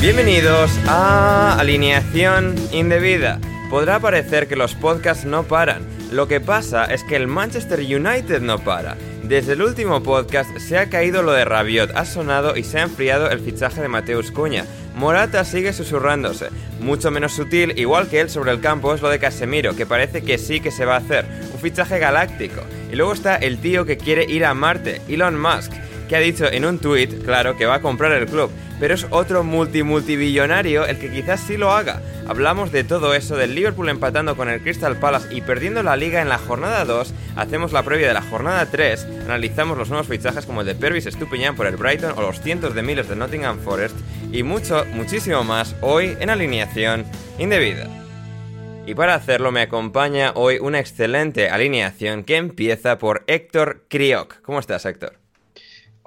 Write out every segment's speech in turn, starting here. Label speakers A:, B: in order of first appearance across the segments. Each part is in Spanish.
A: Bienvenidos a Alineación Indebida. Podrá parecer que los podcasts no paran. Lo que pasa es que el Manchester United no para. Desde el último podcast se ha caído lo de Rabiot, ha sonado y se ha enfriado el fichaje de Mateus Cuña. Morata sigue susurrándose. Mucho menos sutil, igual que él sobre el campo, es lo de Casemiro, que parece que sí que se va a hacer. Un fichaje galáctico. Y luego está el tío que quiere ir a Marte, Elon Musk, que ha dicho en un tuit, claro, que va a comprar el club pero es otro multimultibillonario el que quizás sí lo haga. Hablamos de todo eso, del Liverpool empatando con el Crystal Palace y perdiendo la liga en la jornada 2, hacemos la previa de la jornada 3, analizamos los nuevos fichajes como el de Pervis Estupiñán por el Brighton o los cientos de miles de Nottingham Forest y mucho, muchísimo más hoy en alineación indebida. Y para hacerlo me acompaña hoy una excelente alineación que empieza por Héctor Crioc. ¿Cómo estás, Héctor?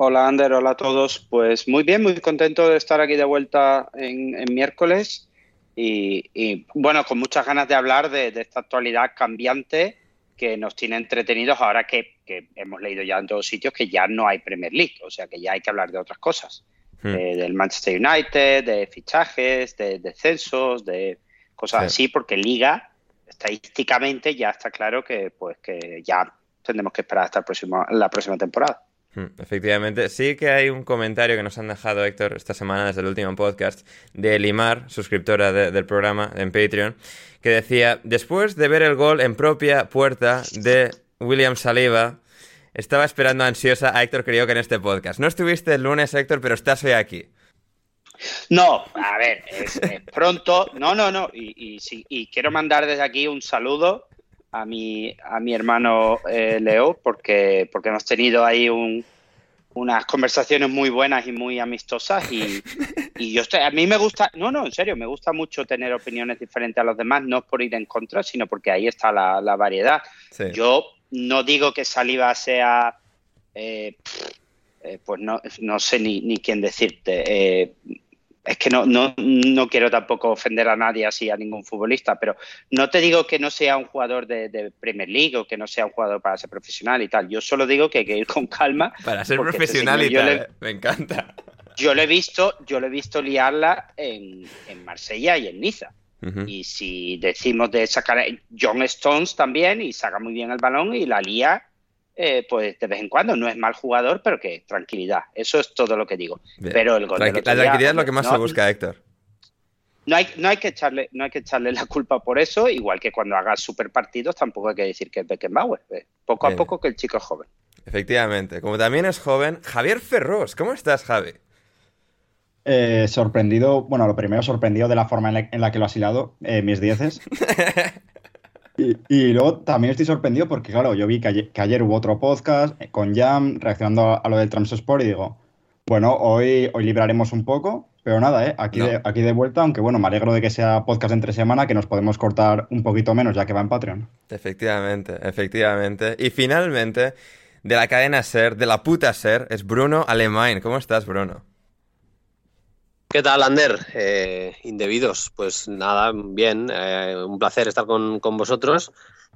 B: Hola Ander, hola a todos. Pues muy bien, muy contento de estar aquí de vuelta en, en miércoles y, y, bueno, con muchas ganas de hablar de, de, esta actualidad cambiante que nos tiene entretenidos ahora que, que, hemos leído ya en todos sitios que ya no hay Premier League, o sea que ya hay que hablar de otras cosas, hmm. eh, del Manchester United, de fichajes, de descensos, de cosas sí. así, porque Liga estadísticamente ya está claro que pues que ya tendremos que esperar hasta el próximo, la próxima temporada.
A: Hmm, efectivamente, sí que hay un comentario que nos han dejado Héctor esta semana desde el último podcast de Limar, suscriptora de, del programa en Patreon, que decía, después de ver el gol en propia puerta de William Saliba, estaba esperando ansiosa a Héctor creo que en este podcast. No estuviste el lunes, Héctor, pero estás hoy aquí.
B: No, a ver, es, es pronto, no, no, no, y quiero mandar desde aquí un saludo a mi, a mi hermano eh, Leo porque, porque hemos tenido ahí un, unas conversaciones muy buenas y muy amistosas y, y yo estoy, a mí me gusta, no, no, en serio, me gusta mucho tener opiniones diferentes a los demás, no por ir en contra, sino porque ahí está la, la variedad. Sí. Yo no digo que Saliva sea, eh, eh, pues no, no sé ni, ni quién decirte. Eh, es que no, no, no, quiero tampoco ofender a nadie así, a ningún futbolista, pero no te digo que no sea un jugador de, de, Premier League o que no sea un jugador para ser profesional y tal. Yo solo digo que hay que ir con calma.
A: Para ser profesional este y tal, le, me encanta.
B: Yo lo he visto, yo lo he visto liarla en, en Marsella y en Niza. Uh -huh. Y si decimos de sacar John Stones también y saca muy bien el balón y la lía eh, pues de vez en cuando no es mal jugador, pero que tranquilidad. Eso es todo lo que digo.
A: Bien.
B: Pero el gol
A: Tranqui la tranquilidad día, es lo que más no, se busca, Héctor.
B: No hay, no, hay que echarle, no hay que echarle la culpa por eso, igual que cuando hagas super partidos tampoco hay que decir que es Beckenbauer. Eh, poco Bien. a poco que el chico es joven.
A: Efectivamente. Como también es joven, Javier Ferros. ¿Cómo estás, Javi?
C: Eh, sorprendido, bueno, lo primero sorprendido de la forma en la, en la que lo has hilado, eh, mis dieces. Y, y luego también estoy sorprendido porque, claro, yo vi que ayer, que ayer hubo otro podcast con Jam reaccionando a, a lo del Transport y digo, bueno, hoy, hoy libraremos un poco, pero nada, ¿eh? aquí,
A: No.
C: de, aquí de vuelta, aunque bueno, me alegro de que sea podcast entre semana, que nos podemos cortar un poquito menos ya que va en Patreon.
A: Efectivamente, efectivamente. Y finalmente, de la cadena Ser, de la puta Ser, es Bruno Alemán. ¿Cómo estás, Bruno?
D: ¿Qué tal, Ander? Eh, indebidos. Pues nada, bien. eh, un placer estar con, con vosotros.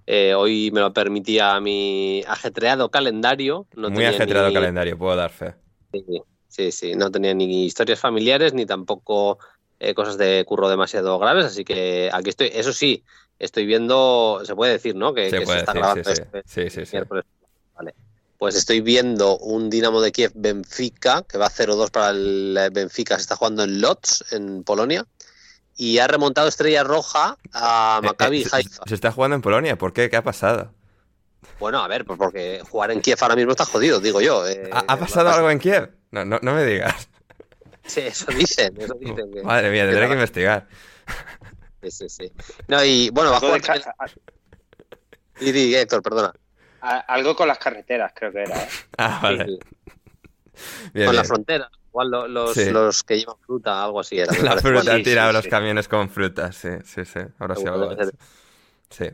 D: Eh, hoy me lo permitía mi ajetreado calendario. No
A: Muy
D: tenía
A: ajetreado
D: ni-
A: calendario, puedo dar fe.
D: Sí, sí, sí, no tenía ni historias familiares ni tampoco eh, cosas de curro demasiado graves, así que aquí estoy. Eso sí, estoy viendo, se puede decir, ¿no? Que,
A: Se
D: que
A: puede
D: está
A: decir,
D: grabando
A: sí,
D: este
A: Sí, sí, sí.
D: Vale. Pues estoy viendo un Dinamo de Kiev Benfica, que va 0-2 para el eh, Benfica, se está jugando en Lodz, en Polonia, y ha remontado Estrella Roja a
A: Eh,
D: Maccabi
A: eh,
D: Haifa.
A: se está jugando en Polonia, ¿por qué? ¿Qué ha pasado?
D: Bueno, a ver, pues porque jugar en Kiev ahora mismo está jodido, digo yo. eh,
A: ¿Ha, ha pasado algo en Kiev? No, no, no me digas.
D: Sí, eso dicen, eso dicen. que-
A: Madre mía, tendré que investigar.
D: Sí, sí, sí. No, y bueno, va a jugar di, Héctor, perdona.
B: A- algo con las carreteras, creo que era. ¿eh?
A: Ah, vale.
D: sí.
A: Bien,
D: Con la frontera. Igual lo- los,
A: Sí.
D: los que llevan fruta, algo así era.
A: La
D: parece.
A: fruta,
B: sí,
A: los
B: sí.
A: camiones con fruta, sí, sí, sí. Ahora sí algo.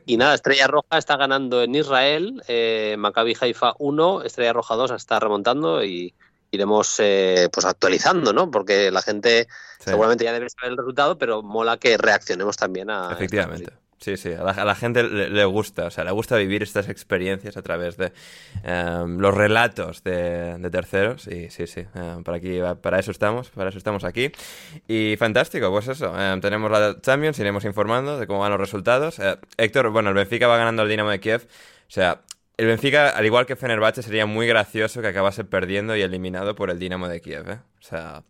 D: Y nada, Estrella Roja está ganando en Israel, eh, Maccabi Haifa 1, Estrella Roja 2 está remontando y iremos eh, pues actualizando, ¿no? Porque la gente
A: Sí.
D: seguramente ya debe saber el resultado, pero mola que reaccionemos también a...
A: Efectivamente. Sí, sí, a la, gente le, gusta, o sea, le gusta vivir estas experiencias a través de em, los relatos de, terceros y sí, sí, em, para, aquí, para eso estamos, para eso estamos aquí. Y fantástico, pues eso, em, tenemos la Champions, iremos informando de cómo van los resultados. Eh, Héctor, bueno, el Benfica va ganando al Dinamo de Kiev, o sea, el Benfica, al igual que Fenerbahce, sería muy gracioso que acabase perdiendo y eliminado por el Dinamo de Kiev, ¿eh? O sea,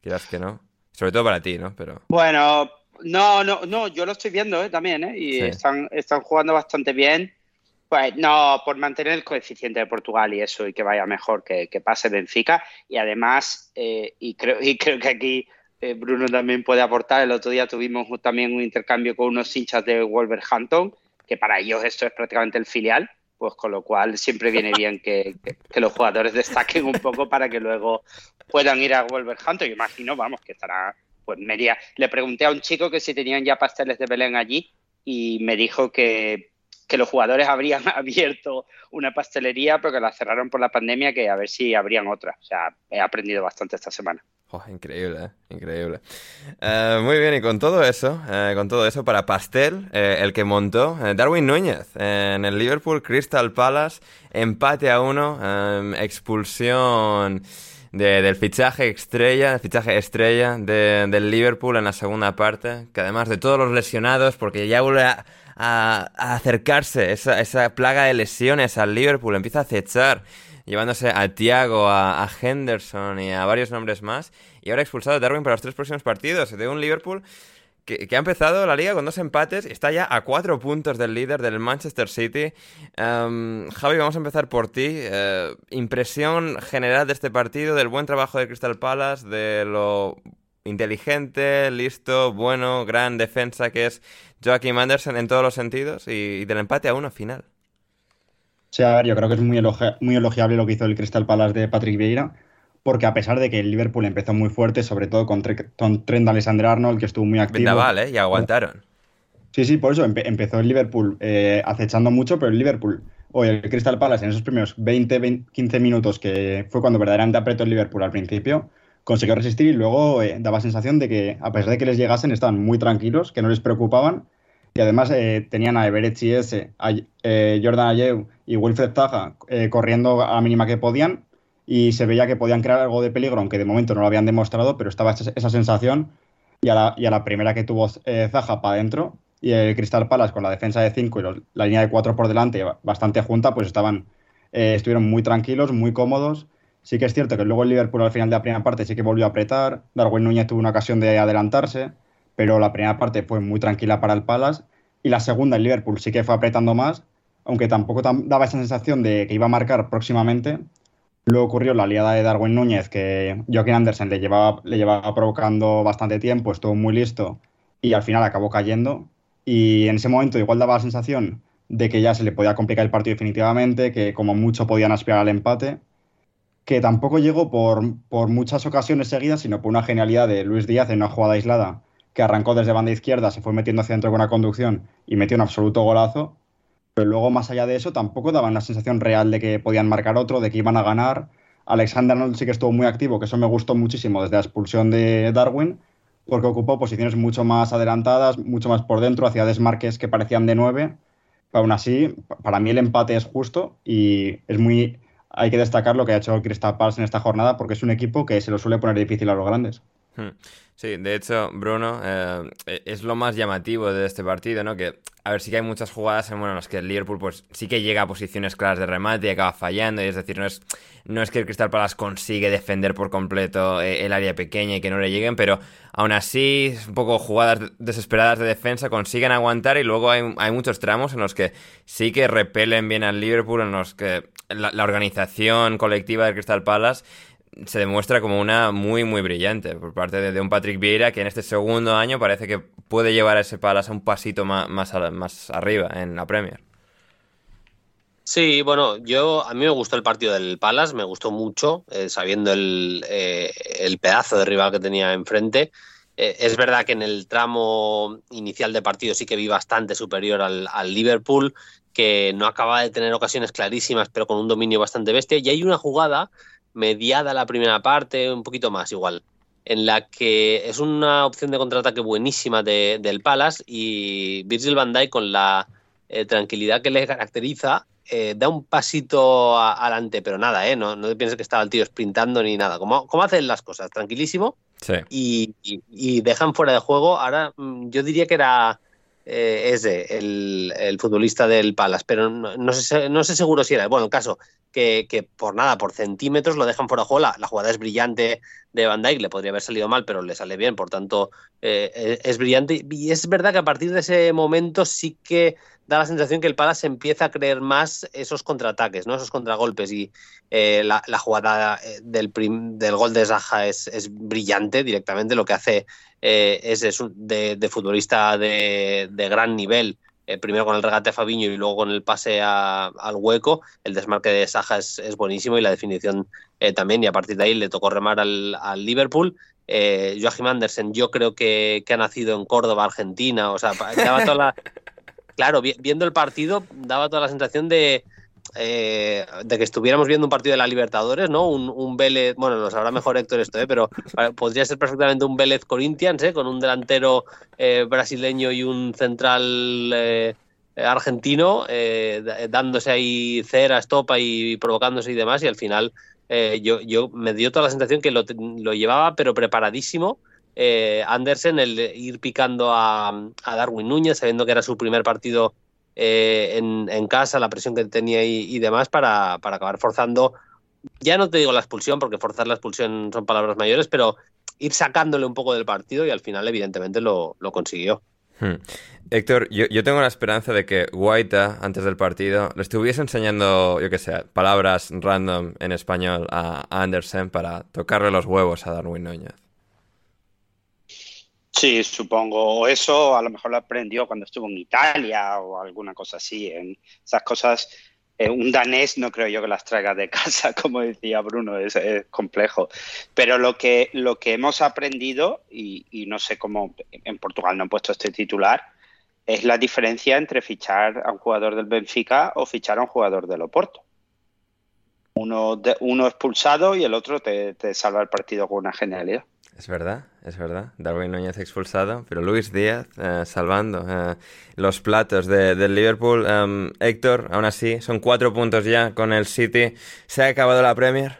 A: quieras que no. Sobre todo para ti, ¿no? Pero...
B: Bueno, no, no, no, yo lo estoy viendo ¿eh? también, ¿eh? Y
A: Sí.
B: están, están jugando bastante bien. Pues no, por mantener el coeficiente de Portugal y eso, y que vaya mejor que, que pase Benfica. Y además, eh, y, creo, y creo que aquí eh, Bruno también puede aportar, el otro día tuvimos también un intercambio con unos hinchas de Wolverhampton, que para ellos esto es prácticamente el filial, pues con lo cual siempre viene bien que, que- que los jugadores destaquen un poco para que luego puedan ir a Wolverhampton. Yo imagino, vamos, que estará pues media. Le pregunté a un chico que si tenían ya pasteles de Belén allí y me dijo que, que los jugadores habrían abierto una pastelería, pero que la cerraron por la pandemia, que a ver si abrían otra. O sea, he aprendido bastante esta semana.
A: Oh, increíble, ¿eh? increíble. Eh, muy bien, y con todo eso, eh, con todo eso, para Pastel, el que montó Darwin Núñez en el Liverpool Crystal Palace, empate a uno, expulsión de- del fichaje estrella, el fichaje estrella de- del Liverpool en la segunda parte, que además de todos los lesionados, porque ya vuelve a, acercarse esa, esa plaga de lesiones al Liverpool, empieza a acechar llevándose a Thiago, a, a Henderson y a varios nombres más. Y ahora expulsado Darwin para los tres próximos partidos de un Liverpool que, ha empezado la liga con dos empates y está ya a cuatro puntos del líder del Manchester City. Em, Javi, vamos a empezar por ti. Eh, impresión general de este partido, del buen trabajo de Crystal Palace, de lo inteligente, listo, bueno, gran defensa que es Joaquim Anderson en todos los sentidos y, del empate a uno final.
C: Sí, a ver, yo creo que es muy, muy elogiable lo que hizo el Crystal Palace de Patrick Vieira, porque a pesar de que el Liverpool empezó muy fuerte, sobre todo con, Tre- con Trent Alexander-Arnold, que estuvo muy activo.
A: Vendaval, ¿eh? Y aguantaron.
C: Sí, sí, por eso empe- empezó el Liverpool eh, acechando mucho, pero el Liverpool, o el Crystal Palace en esos primeros 20, 20, 15 minutos, que fue cuando verdaderamente apretó el Liverpool al principio, consiguió resistir y luego eh, daba sensación de que, a pesar de que les llegasen, estaban muy tranquilos, que no les preocupaban. Y además eh, tenían a Everett ese, a eh, Jordan Ayew y Wilfred Zaha corriendo a la mínima que podían y se veía que podían crear algo de peligro, aunque de momento no lo habían demostrado, pero estaba esa, sensación y a, la, primera que tuvo eh, Zaha para adentro y el Crystal Palace con la defensa de 5 y la línea de 4 por delante bastante junta, pues estaban eh, estuvieron muy tranquilos, muy cómodos. Sí que es cierto que luego el Liverpool al final de la primera parte sí que volvió a apretar. Darwin Núñez tuvo una ocasión de adelantarse, pero la primera parte fue muy tranquila para el Palace. Y la segunda, el Liverpool sí que fue apretando más, aunque tampoco tam- daba esa sensación de que iba a marcar próximamente, Luego ocurrió la liada de Darwin Núñez, que Joaquín Andersen le llevaba, le llevaba provocando bastante tiempo, estuvo muy listo y al final acabó cayendo. Y en ese momento igual daba la sensación de que ya se le podía complicar el partido definitivamente, que como mucho podían aspirar al empate, que tampoco llegó por, por muchas ocasiones seguidas, sino por una genialidad de Luis Díaz en una jugada aislada, que arrancó desde banda izquierda, se fue metiendo hacia dentro con una conducción y metió un absoluto golazo. Pero luego, más allá de eso, tampoco daban la sensación real de que podían marcar otro, de que iban a ganar. Alexander Arnold sí que estuvo muy activo, que eso me gustó muchísimo desde la expulsión de Darwin, porque ocupó posiciones mucho más adelantadas, mucho más por dentro, hacia desmarques que parecían de nueve. aún así, para mí el empate es justo y es muy. Hay que destacar lo que ha hecho Crystal Palace en esta jornada, porque es un equipo que se lo suele poner difícil a los grandes.
A: Hmm. Sí, de hecho, Bruno, eh, es lo más llamativo de este partido, ¿no? Que, a ver, sí que hay muchas jugadas en, bueno, las que el Liverpool pues sí que llega a posiciones claras de remate y acaba fallando, y es decir, no es, no es que el Crystal Palace consigue defender por completo eh, el área pequeña y que no le lleguen, pero aún así, un poco jugadas desesperadas de defensa, consiguen aguantar y luego hay, hay muchos tramos en los que sí que repelen bien al Liverpool, en los que la, la organización colectiva del Crystal Palace se demuestra como una muy, muy brillante por parte de, un Patrick Vieira que en este segundo año parece que puede llevar a ese Palace un pasito más, más, arriba en la Premier.
D: Sí, bueno, yo a mí me gustó el partido del Palace, me gustó mucho, eh, sabiendo el, eh, el, pedazo de rival que tenía enfrente. Eh, es verdad que en el tramo inicial de partido sí que vi bastante superior al, al Liverpool, que no acaba de tener ocasiones clarísimas, pero con un dominio bastante bestia. Y hay una jugada mediada la primera parte, un poquito más igual, en la que es una opción de contraataque buenísima de, del Palace y Virgil van Dijk con la eh, tranquilidad que le caracteriza eh, da un pasito adelante, pero nada, ¿eh? no, no pienses que estaba el tío sprintando ni nada, como, como hacen las cosas, tranquilísimo y, y, dejan fuera de juego. Ahora mm, yo diría que era eh, ese, el, el, futbolista del Palace, pero no, no, sé, seguro si era. Bueno, el caso que, que, por nada, por centímetros lo dejan fuera de juego. La, jugada es brillante de Van Dijk, le podría haber salido mal, pero le sale bien, por tanto eh, es brillante. Y es verdad que a partir de ese momento sí que da la sensación que el Palace empieza a creer más esos contraataques, ¿no? esos contragolpes. Y eh, la, jugada eh, del, gol de Zaha es, brillante directamente. Lo que hace eh, es, es de, futbolista de, gran nivel. Primero con el regate a Fabiño y luego con el pase al hueco. El desmarque de Saja es, buenísimo y la definición también. Y a partir de ahí le tocó remar al, Liverpool. Joachim Andersen, yo creo que, ha nacido en Córdoba, Argentina. O sea, daba toda la, claro, viendo el partido daba toda la sensación de, eh, de que estuviéramos viendo un partido de la Libertadores, ¿no? Un, Vélez, bueno, lo sabrá mejor Héctor esto, ¿eh? pero podría ser perfectamente un Vélez Corinthians, ¿eh? Con un delantero eh, brasileño y un central eh, argentino, dándose ahí cera, estopa y provocándose y demás, y al final yo, yo me dio toda la sensación que lo, lo llevaba, pero preparadísimo eh, Andersen el ir picando a, Darwin Núñez, sabiendo que era su primer partido eh, en, casa, la presión que tenía y, demás, para, acabar forzando, ya no te digo la expulsión, porque forzar la expulsión son palabras mayores, pero ir sacándole un poco del partido y al final evidentemente lo, lo consiguió.
A: Hmm. Héctor, yo, yo, tengo la esperanza de que Guaita, antes del partido, le estuviese enseñando, yo qué sé, palabras random en español a Andersen para tocarle los huevos a Darwin Núñez.
B: Sí, supongo. Eso a lo mejor lo aprendió cuando estuvo en Italia o alguna cosa así. En esas cosas, eh, un danés no creo yo que las traiga de casa, como decía Bruno, es, es complejo. Pero lo que, lo que hemos aprendido, y, y, no sé cómo en Portugal no han puesto este titular, es la diferencia entre fichar a un jugador del Benfica o fichar a un jugador del Oporto. Uno, de, uno expulsado y el otro te, te salva el partido con una genialidad.
A: Es verdad, es verdad. Darwin Núñez expulsado, pero Luis Díaz eh, salvando eh, los platos de, del Liverpool. Um, Héctor, aún así, son cuatro puntos ya con el City. ¿Se ha acabado la Premier?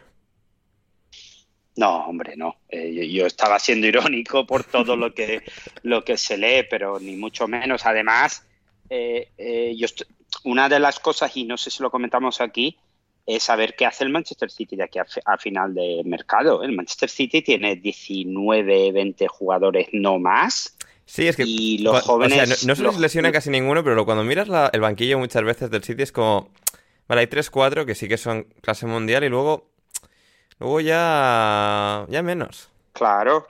B: No, hombre, no. Eh, yo, yo, estaba siendo irónico por todo lo que, lo que se lee, pero ni mucho menos. Además, yo una de las cosas, y no sé si lo comentamos aquí, es saber qué hace el Manchester City de aquí a, a, final de mercado. El Manchester City tiene 19, 20 jugadores no más.
A: Sí, es que
B: y los jóvenes,
A: o sea, no, no, se les lesiona casi ninguno, pero cuando miras la, el banquillo muchas veces del City es como, vale, hay 3, 4 que sí que son clase mundial y luego Luego ya, ya menos.
B: Claro.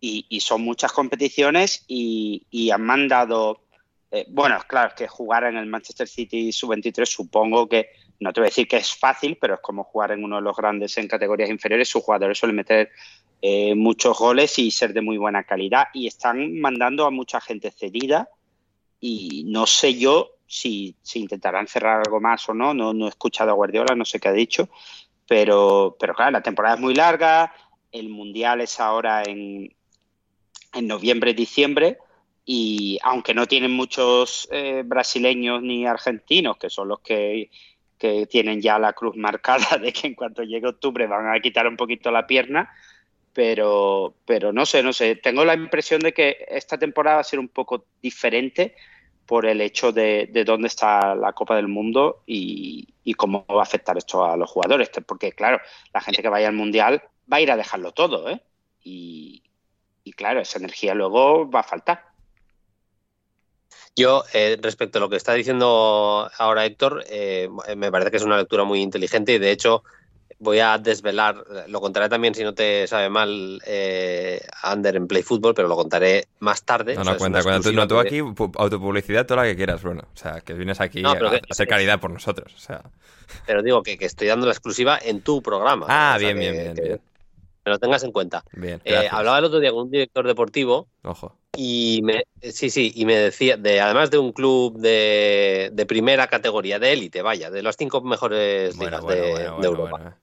B: Y, y son muchas competiciones y, y han mandado. Eh, bueno, claro, que jugar en el Manchester City sub-23 supongo que. No te voy a decir que es fácil, pero es como jugar en uno de los grandes en categorías inferiores. Sus jugadores suelen meter eh, muchos goles y ser de muy buena calidad. Y están mandando a mucha gente cedida. Y no sé yo si, si intentarán cerrar algo más o no. no. No he escuchado a Guardiola, no sé qué ha dicho. Pero, pero claro, la temporada es muy larga. El Mundial es ahora en, en noviembre, diciembre. Y aunque no tienen muchos eh, brasileños ni argentinos, que son los que, que tienen ya la cruz marcada de que en cuanto llegue octubre van a quitar un poquito la pierna, pero, pero no sé, no sé. Tengo la impresión de que esta temporada va a ser un poco diferente por el hecho de, de dónde está la Copa del Mundo y, y, cómo va a afectar esto a los jugadores. Porque, claro, la gente que vaya al Mundial va a ir a dejarlo todo, ¿eh? Y, y claro, esa energía luego va a faltar.
D: Yo, eh, respecto a lo que está diciendo ahora Héctor, eh, me parece que es una lectura muy inteligente y de hecho voy a desvelar, lo contaré también si no te sabe mal, eh, Under en Play Football, pero lo contaré más tarde.
A: No,
D: O
A: no,
D: sea,
A: cuenta, cuenta. Tú, no, tú aquí, pu- autopublicidad toda la que quieras, Bruno. O sea, que vienes aquí
D: No,
A: a,
D: que-
A: a hacer caridad por nosotros. O sea.
D: Pero digo que, que estoy dando la exclusiva en tu programa.
A: Ah,
D: O sea,
A: bien, bien,
D: que-
A: bien, bien.
D: Lo tengas en cuenta.
A: Bien,
D: Eh, hablaba el otro día con un director deportivo
A: Ojo.
D: Y me, sí, sí, y me decía, de, además de un club de, de primera categoría, de élite, vaya, de las cinco mejores
A: Bueno,
D: ligas
A: bueno,
D: de,
A: bueno,
D: de
A: bueno,
D: Europa.
A: eh.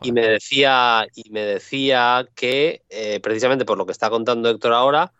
D: Y me decía, y me decía que, eh, precisamente por lo que está contando Héctor ahora,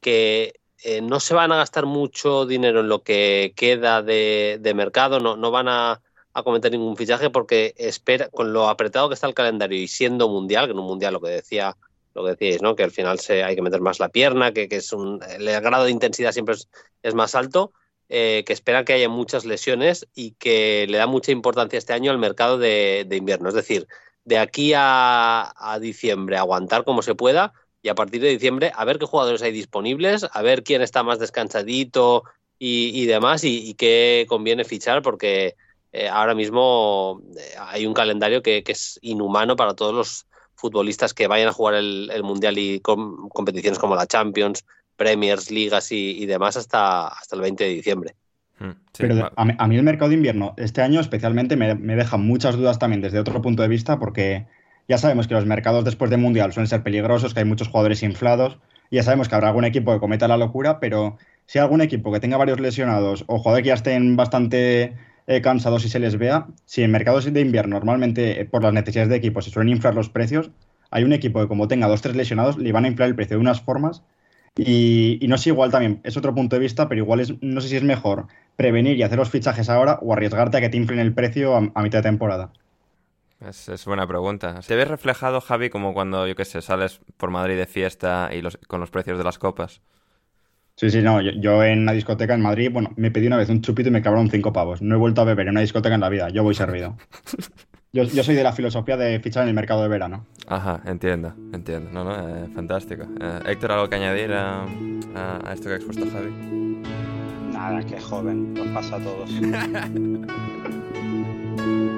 D: que eh, no se van a gastar mucho dinero en lo que queda de, de mercado, no, no van a, a cometer ningún fichaje porque espera, con lo apretado que está el calendario y siendo mundial, que en un mundial lo que decía, lo que decíais, ¿no? Que al final se, hay que meter más la pierna, que, que es un, el grado de intensidad siempre es, más alto. eh, que esperan que haya muchas lesiones y que le da mucha importancia este año al mercado de, invierno. Es decir, de aquí a, diciembre aguantar como se pueda y a partir de diciembre a ver qué jugadores hay disponibles, a ver quién está más descansadito y, demás y, qué conviene fichar porque eh, ahora mismo eh, hay un calendario que es inhumano para todos los futbolistas que vayan a jugar el, el Mundial y com- competiciones como la Champions, Premiers, Ligas y, y demás hasta, hasta el 20 de diciembre.
A: Mm, sí,
C: Pero a, mí, a mí el mercado de invierno este año especialmente me, me deja muchas dudas también desde otro punto de vista porque ya sabemos que los mercados después de Mundial suelen ser peligrosos, que hay muchos jugadores inflados y ya sabemos que habrá algún equipo que cometa la locura, pero si hay algún equipo que tenga varios lesionados o jugadores que ya estén bastante eh, cansados y se les vea, si en mercados de invierno normalmente eh, por las necesidades de equipos se suelen inflar los precios, hay un equipo que como tenga dos tres lesionados le van a inflar el precio de unas formas y, no sé, igual también, es otro punto de vista, pero igual es, no sé si es mejor prevenir y hacer los fichajes ahora o arriesgarte a que te inflen el precio a, mitad de temporada.
A: Es, es buena pregunta. ¿Te ves reflejado, Javi, como cuando, yo qué sé, sales por Madrid de fiesta y con los precios de las copas?
C: Sí, sí, no, yo, yo en una discoteca en Madrid, bueno, me pedí una vez un chupito y me clavaron cinco pavos. No he vuelto a beber en una discoteca en la vida, yo voy servido. Yo, yo soy de la filosofía de fichar en el mercado de verano.
A: Ajá, entiendo, entiendo. No, no, eh, fantástico. Eh, Héctor, ¿algo que añadir a, a- a esto que ha expuesto Javi?
B: Nada, que joven, nos pasa a todos.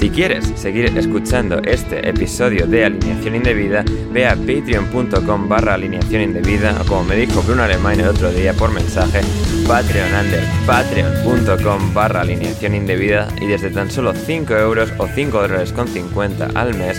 A: Si quieres seguir escuchando este episodio de Alineación Indebida, ve a patreon.com barra alineación indebida o como me dijo Bruno Alemán el otro día por mensaje, Patreon under patreon.com barra alineación indebida y desde tan solo 5 euros o 5 dólares con 50 al mes